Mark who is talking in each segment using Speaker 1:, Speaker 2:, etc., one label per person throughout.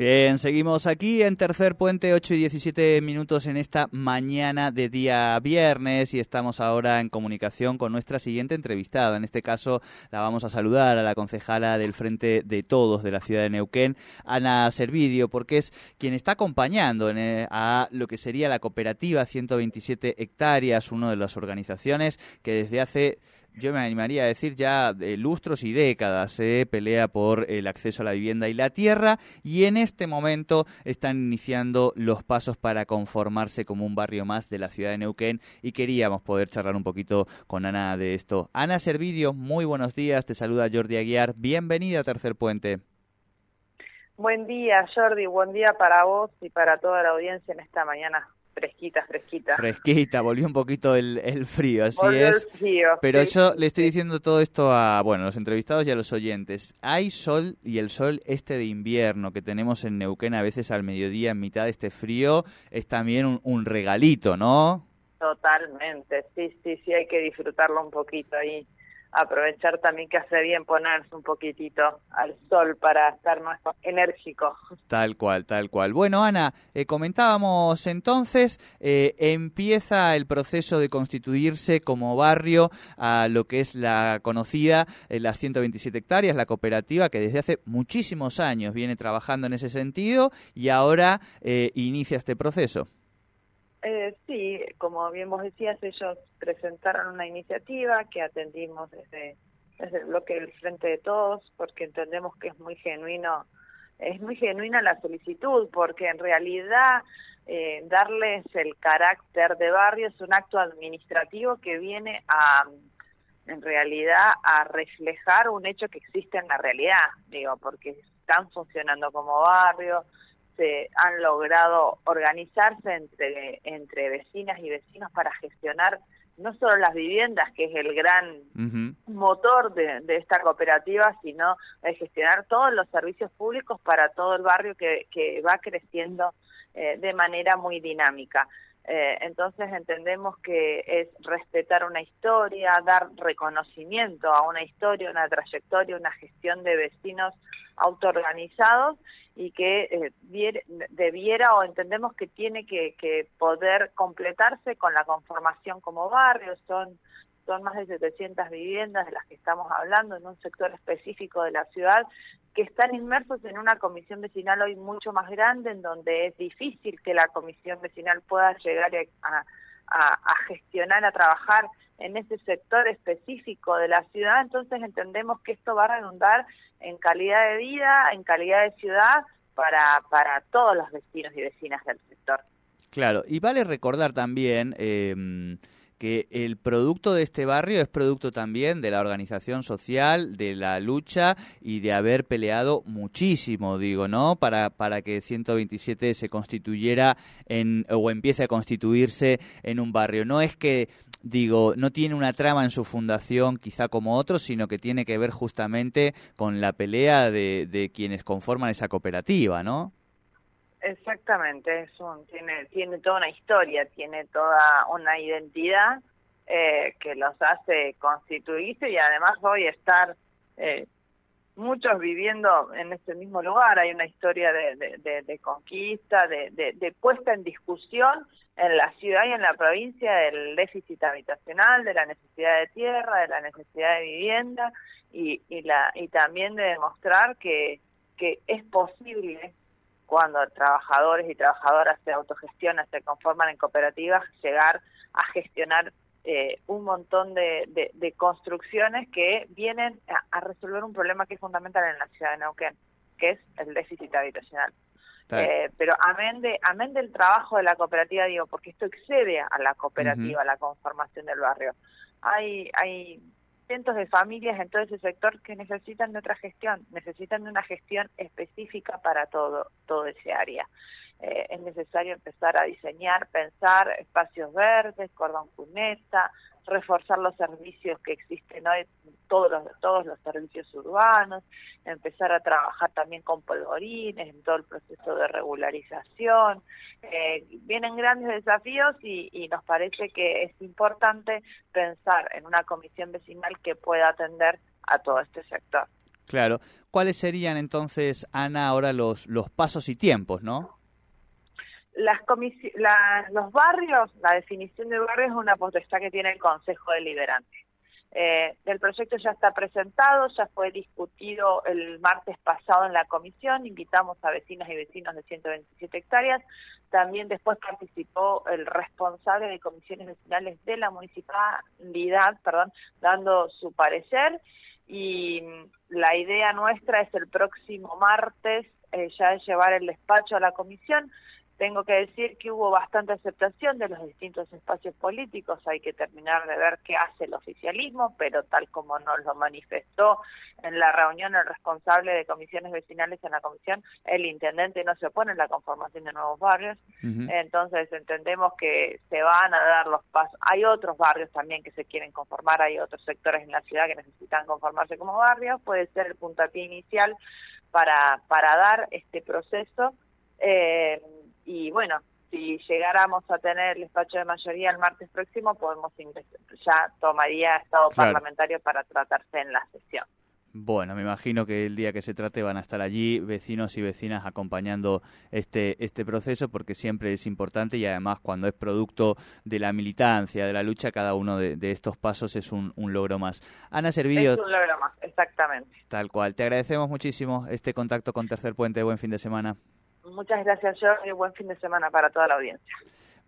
Speaker 1: Bien, seguimos aquí en Tercer Puente, 8 y 17 minutos en esta mañana de día viernes y estamos ahora en comunicación con nuestra siguiente entrevistada. En este caso la vamos a saludar a la concejala del Frente de Todos de la ciudad de Neuquén, Ana Servidio, porque es quien está acompañando eh, a lo que sería la cooperativa 127 hectáreas, una de las organizaciones que desde hace yo me animaría a decir ya de lustros y décadas se pelea por el acceso a la vivienda y la tierra y en este momento están iniciando los pasos para conformarse como un barrio más de la ciudad de Neuquén y queríamos poder charlar un poquito con Ana de esto. Ana Servidio, muy buenos días, te saluda Jordi Aguiar, bienvenida a Tercer Puente.
Speaker 2: Buen día Jordi, buen día para vos y para toda la audiencia en esta mañana fresquita, fresquita.
Speaker 1: Fresquita, volvió un poquito el, frío, así es. Pero yo le estoy diciendo todo esto a, bueno, los entrevistados y a los oyentes. Hay sol y el sol este de invierno que tenemos en Neuquén a veces al mediodía en mitad de este frío es también un, un regalito, ¿no?
Speaker 2: Totalmente, sí, sí, sí, hay que disfrutarlo un poquito ahí aprovechar también que hace bien ponerse un poquitito al sol para estar más enérgico.
Speaker 1: Tal cual, tal cual. Bueno, Ana, eh, comentábamos entonces, eh, empieza el proceso de constituirse como barrio a lo que es la conocida, eh, las 127 hectáreas, la cooperativa que desde hace muchísimos años viene trabajando en ese sentido y ahora inicia este proceso.
Speaker 2: Eh, sí, como bien vos decías, ellos presentaron una iniciativa que atendimos desde, desde el bloque del Frente de Todos, porque entendemos que es muy genuino, es muy genuina la solicitud, porque en realidad eh, darles el carácter de barrio es un acto administrativo que viene a, en realidad, a reflejar un hecho que existe en la realidad, digo, porque están funcionando como barrio, han logrado organizarse entre, entre vecinas y vecinos para gestionar no solo las viviendas, que es el gran motor de, esta cooperativa, sino de gestionar todos los servicios públicos para todo el barrio que, que va creciendo eh, de manera muy dinámica. Eh, entonces entendemos que es respetar una historia, dar reconocimiento a una historia, una trayectoria, una gestión de vecinos autoorganizados y que eh, debiera o entendemos que tiene que, poder completarse con la conformación como barrio. Son, son más de 700 viviendas de las que estamos hablando en un sector específico de la ciudad que están inmersos en una comisión vecinal hoy mucho más grande, en donde es difícil que la comisión vecinal pueda llegar a, a gestionar, a trabajar en ese sector específico de la ciudad, entonces entendemos que esto va a redundar en calidad de vida, en calidad de ciudad para, para todos los vecinos y vecinas del sector.
Speaker 1: Claro, y vale recordar también eh, que el producto de este barrio es producto también de la organización social, de la lucha y de haber peleado muchísimo, digo, ¿no? Para, para que 127 se constituyera en, o empiece a constituirse en un barrio. No es que digo, no tiene una trama en su fundación quizá como otros, sino que tiene que ver justamente con la pelea de, de quienes conforman esa cooperativa, ¿no?
Speaker 2: Exactamente, es un, tiene, tiene toda una historia, tiene toda una identidad eh, que los hace constituirse y además hoy estar eh, muchos viviendo en este mismo lugar. Hay una historia de, de, de conquista, de, puesta en discusión en la ciudad y en la provincia del déficit habitacional, de la necesidad de tierra, de la necesidad de vivienda y, y, la, y también de demostrar que, que es posible cuando trabajadores y trabajadoras se autogestionan, se conforman en cooperativas, llegar a gestionar eh, un montón de, de, construcciones que vienen a, resolver un problema que es fundamental en la ciudad de Neuquén, que es el déficit habitacional. Eh, pero amén, de, amén del trabajo de la cooperativa, digo, porque esto excede a la cooperativa, a la conformación del barrio. Hay, hay cientos de familias en todo ese sector que necesitan de otra gestión, necesitan de una gestión específica para todo, todo ese área. Eh, es necesario empezar a diseñar, pensar espacios verdes, cordón cuneta, reforzar los servicios que existen hoy, todos los, todos los servicios urbanos, empezar a trabajar también con polvorines en todo el proceso de regularización. Eh, vienen grandes desafíos y, y nos parece que es importante pensar en una comisión vecinal que pueda atender a todo este sector.
Speaker 1: Claro. ¿Cuáles serían entonces, Ana, ahora los, los pasos y tiempos, no?
Speaker 2: Las los barrios, la definición de barrio es una potestad que tiene el Consejo Deliberante. Eh, el proyecto ya está presentado, ya fue discutido el martes pasado en la comisión, invitamos a vecinos y vecinos de 127 hectáreas, también después participó el responsable de comisiones vecinales de la municipalidad, perdón, dando su parecer. Y la idea nuestra es el próximo martes eh, ya llevar el despacho a la comisión tengo que decir que hubo bastante aceptación de los distintos espacios políticos, hay que terminar de ver qué hace el oficialismo, pero tal como nos lo manifestó en la reunión el responsable de comisiones vecinales en la comisión, el intendente no se opone a la conformación de nuevos barrios, entonces entendemos que se van a dar los pasos. Hay otros barrios también que se quieren conformar, hay otros sectores en la ciudad que necesitan conformarse como barrios, puede ser el puntapié inicial para, para dar este proceso. Eh, y bueno, si llegáramos a tener el despacho de mayoría el martes próximo, podemos ya tomaría estado parlamentario para tratarse en la sesión.
Speaker 1: Bueno, me imagino que el día que se trate van a estar allí vecinos y vecinas acompañando este, este proceso porque siempre es importante y además cuando es producto de la militancia, de la lucha, cada uno de, estos pasos es un, un, logro más. Ana Servidio.
Speaker 2: Es un logro más, exactamente.
Speaker 1: Tal cual. Te agradecemos muchísimo este contacto con Tercer Puente. Buen fin de semana.
Speaker 2: Muchas gracias, George, y buen fin de semana para toda la audiencia.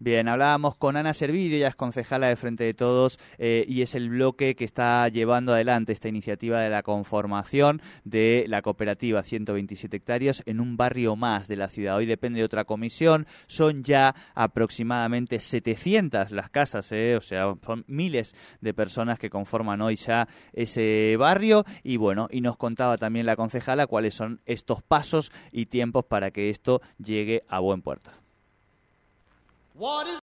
Speaker 1: Bien, hablábamos con Ana Servidio, ella es concejala de Frente de Todos eh, y es el bloque que está llevando adelante esta iniciativa de la conformación de la cooperativa 127 hectáreas en un barrio más de la ciudad. Hoy depende de otra comisión, son ya aproximadamente 700 las casas, eh, o sea, son miles de personas que conforman hoy ya ese barrio y bueno, y nos contaba también la concejala cuáles son estos pasos y tiempos para que esto llegue a buen puerto. What is